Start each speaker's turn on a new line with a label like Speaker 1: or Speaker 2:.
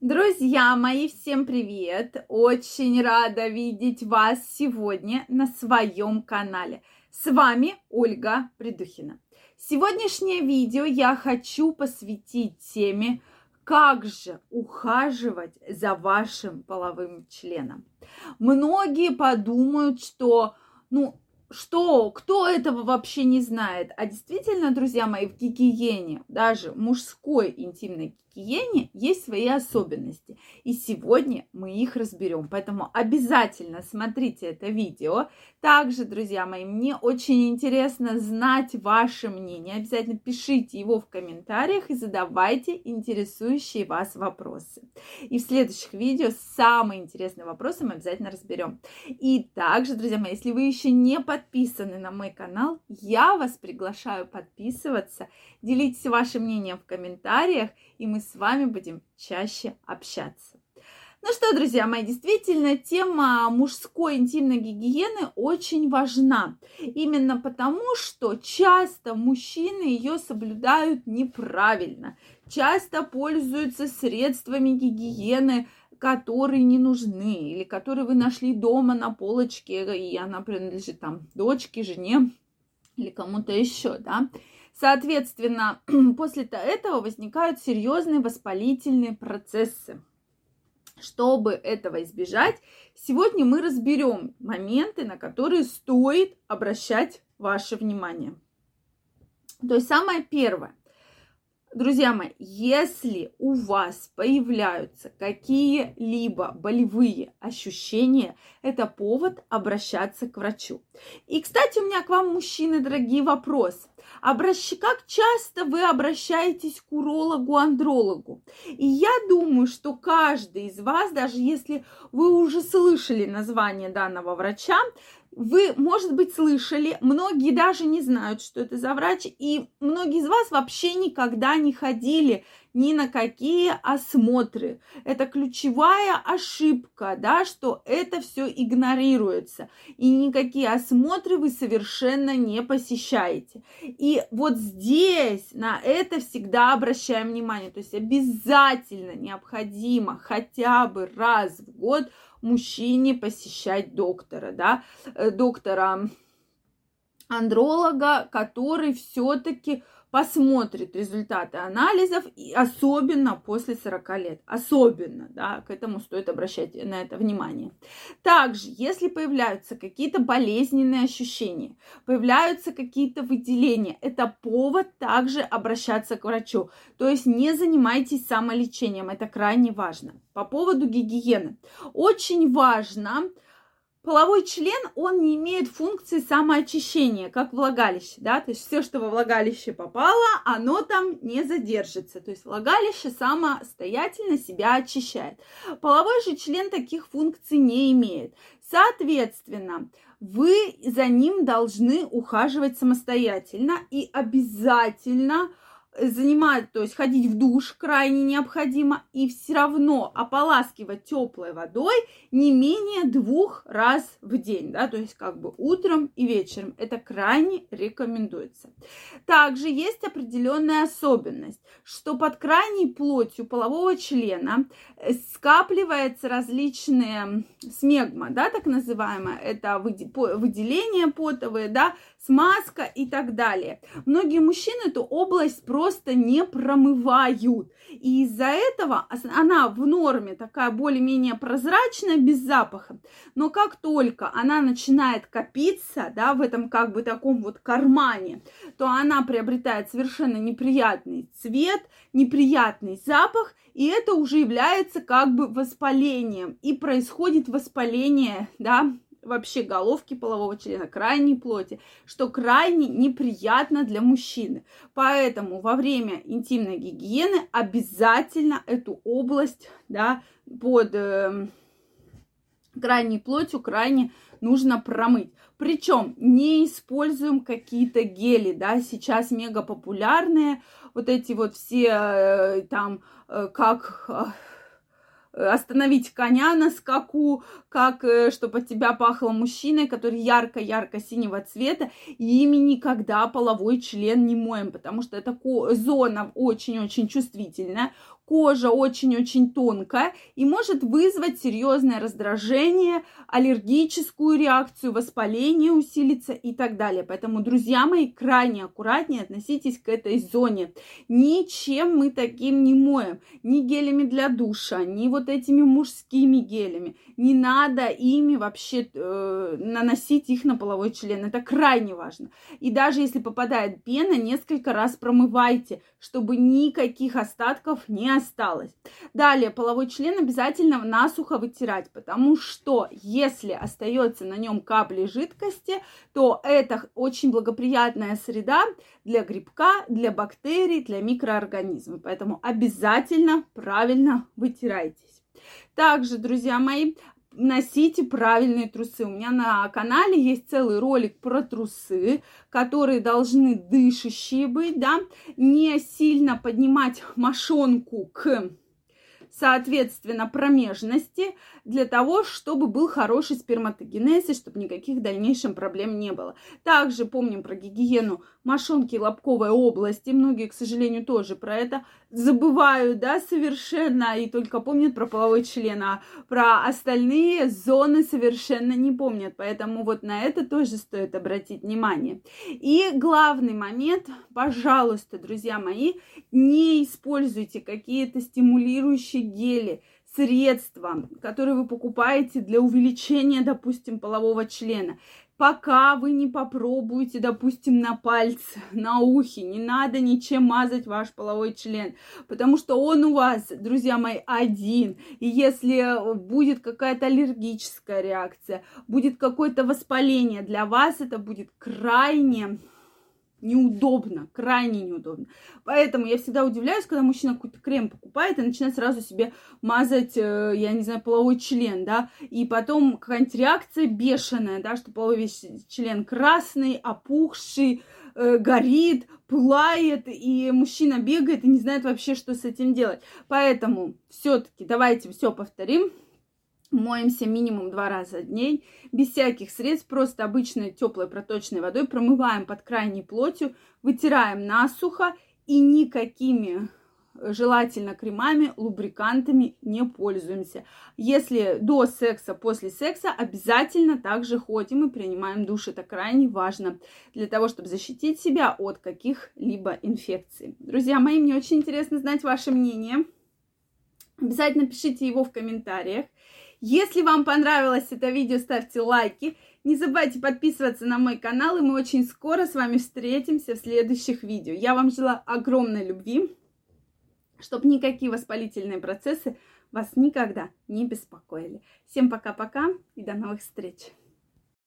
Speaker 1: Друзья мои, всем привет! Очень рада видеть вас сегодня на своем канале. С вами Ольга Придухина. Сегодняшнее видео я хочу посвятить теме, как же ухаживать за вашим половым членом. Многие подумают, что ну, что, кто этого вообще не знает? А действительно, друзья мои, в гигиене, даже мужской интимной гигиене есть свои особенности. И сегодня мы их разберем. Поэтому обязательно смотрите это видео. Также, друзья мои, мне очень интересно знать ваше мнение. Обязательно пишите его в комментариях и задавайте интересующие вас вопросы. И в следующих видео самые интересные вопросы мы обязательно разберем. И также, друзья мои, если вы еще не подписаны на мой канал, я вас приглашаю подписываться. Делитесь вашим мнением в комментариях, и мы с вами будем чаще общаться. Ну что, друзья мои, действительно, тема мужской интимной гигиены очень важна. Именно потому, что часто мужчины ее соблюдают неправильно. Часто пользуются средствами гигиены, которые не нужны, или которые вы нашли дома на полочке, и она принадлежит там дочке, жене или кому-то еще, да. Соответственно, после этого возникают серьезные воспалительные процессы. Чтобы этого избежать, сегодня мы разберем моменты, на которые стоит обращать ваше внимание. То есть самое первое. Друзья мои, если у вас появляются какие-либо болевые ощущения, это повод обращаться к врачу. И, кстати, у меня к вам, мужчины, дорогие, вопрос. Обращ... Как часто вы обращаетесь к урологу-андрологу? И я думаю, что каждый из вас, даже если вы уже слышали название данного врача, вы, может быть, слышали, многие даже не знают, что это за врач, и многие из вас вообще никогда не ходили ни на какие осмотры. Это ключевая ошибка, да, что это все игнорируется. И никакие осмотры вы совершенно не посещаете. И вот здесь на это всегда обращаем внимание. То есть обязательно необходимо хотя бы раз в год мужчине посещать доктора, да, э, доктора андролога, который все-таки посмотрит результаты анализов, и особенно после 40 лет. Особенно, да, к этому стоит обращать на это внимание. Также, если появляются какие-то болезненные ощущения, появляются какие-то выделения, это повод также обращаться к врачу. То есть не занимайтесь самолечением, это крайне важно. По поводу гигиены. Очень важно, половой член, он не имеет функции самоочищения, как влагалище, да, то есть все, что во влагалище попало, оно там не задержится, то есть влагалище самостоятельно себя очищает. Половой же член таких функций не имеет. Соответственно, вы за ним должны ухаживать самостоятельно и обязательно занимать, то есть ходить в душ крайне необходимо, и все равно ополаскивать теплой водой не менее двух раз в день, да, то есть как бы утром и вечером. Это крайне рекомендуется. Также есть определенная особенность, что под крайней плотью полового члена э, скапливается различные смегма, да, так называемое, это выделение потовые, да, смазка и так далее. Многие мужчины эту область просто не промывают. И из-за этого она в норме такая более-менее прозрачная, без запаха. Но как только она начинает копиться, да, в этом как бы таком вот кармане, то она приобретает совершенно неприятный цвет, неприятный запах, и это уже является как бы воспалением. И происходит воспаление, да, вообще головки полового члена, крайней плоти, что крайне неприятно для мужчины. Поэтому во время интимной гигиены обязательно эту область, да, под э, крайней плотью крайне нужно промыть. Причем не используем какие-то гели, да, сейчас мега популярные, вот эти вот все э, там, э, как остановить коня на скаку, как э, чтобы от тебя пахло мужчиной, который ярко-ярко синего цвета, и ими никогда половой член не моем, потому что эта зона очень-очень чувствительная. Кожа очень-очень тонкая и может вызвать серьезное раздражение, аллергическую реакцию, воспаление усилится и так далее. Поэтому, друзья мои, крайне аккуратнее относитесь к этой зоне. Ничем мы таким не моем. Ни гелями для душа, ни вот этими мужскими гелями. Не надо ими вообще э, наносить их на половой член. Это крайне важно. И даже если попадает пена, несколько раз промывайте, чтобы никаких остатков не осталось. Далее, половой член обязательно насухо вытирать, потому что если остается на нем капли жидкости, то это очень благоприятная среда для грибка, для бактерий, для микроорганизмов. Поэтому обязательно правильно вытирайтесь. Также, друзья мои, носите правильные трусы. У меня на канале есть целый ролик про трусы, которые должны дышащие быть, да, не сильно поднимать мошонку к соответственно, промежности для того, чтобы был хороший сперматогенез и чтобы никаких дальнейших проблем не было. Также помним про гигиену мошонки лобковой области. Многие, к сожалению, тоже про это забывают, да, совершенно, и только помнят про половой член, а про остальные зоны совершенно не помнят. Поэтому вот на это тоже стоит обратить внимание. И главный момент, пожалуйста, друзья мои, не используйте какие-то стимулирующие гели, средства, которые вы покупаете для увеличения, допустим, полового члена пока вы не попробуете, допустим, на пальце, на ухе, не надо ничем мазать ваш половой член, потому что он у вас, друзья мои, один. И если будет какая-то аллергическая реакция, будет какое-то воспаление, для вас это будет крайне неудобно, крайне неудобно. Поэтому я всегда удивляюсь, когда мужчина какой-то крем покупает и начинает сразу себе мазать, э, я не знаю, половой член, да, и потом какая-нибудь реакция бешеная, да, что половой член красный, опухший, э, горит, пылает, и мужчина бегает и не знает вообще, что с этим делать. Поэтому все-таки давайте все повторим. Моемся минимум два раза в день, без всяких средств, просто обычной теплой проточной водой, промываем под крайней плотью, вытираем насухо и никакими э, желательно кремами, лубрикантами не пользуемся. Если до секса, после секса, обязательно также ходим и принимаем душ. Это крайне важно для того, чтобы защитить себя от каких-либо инфекций. Друзья мои, мне очень интересно знать ваше мнение. Обязательно пишите его в комментариях. Если вам понравилось это видео, ставьте лайки. Не забывайте подписываться на мой канал, и мы очень скоро с вами встретимся в следующих видео. Я вам желаю огромной любви, чтобы никакие воспалительные процессы вас никогда не беспокоили. Всем пока-пока и до новых встреч!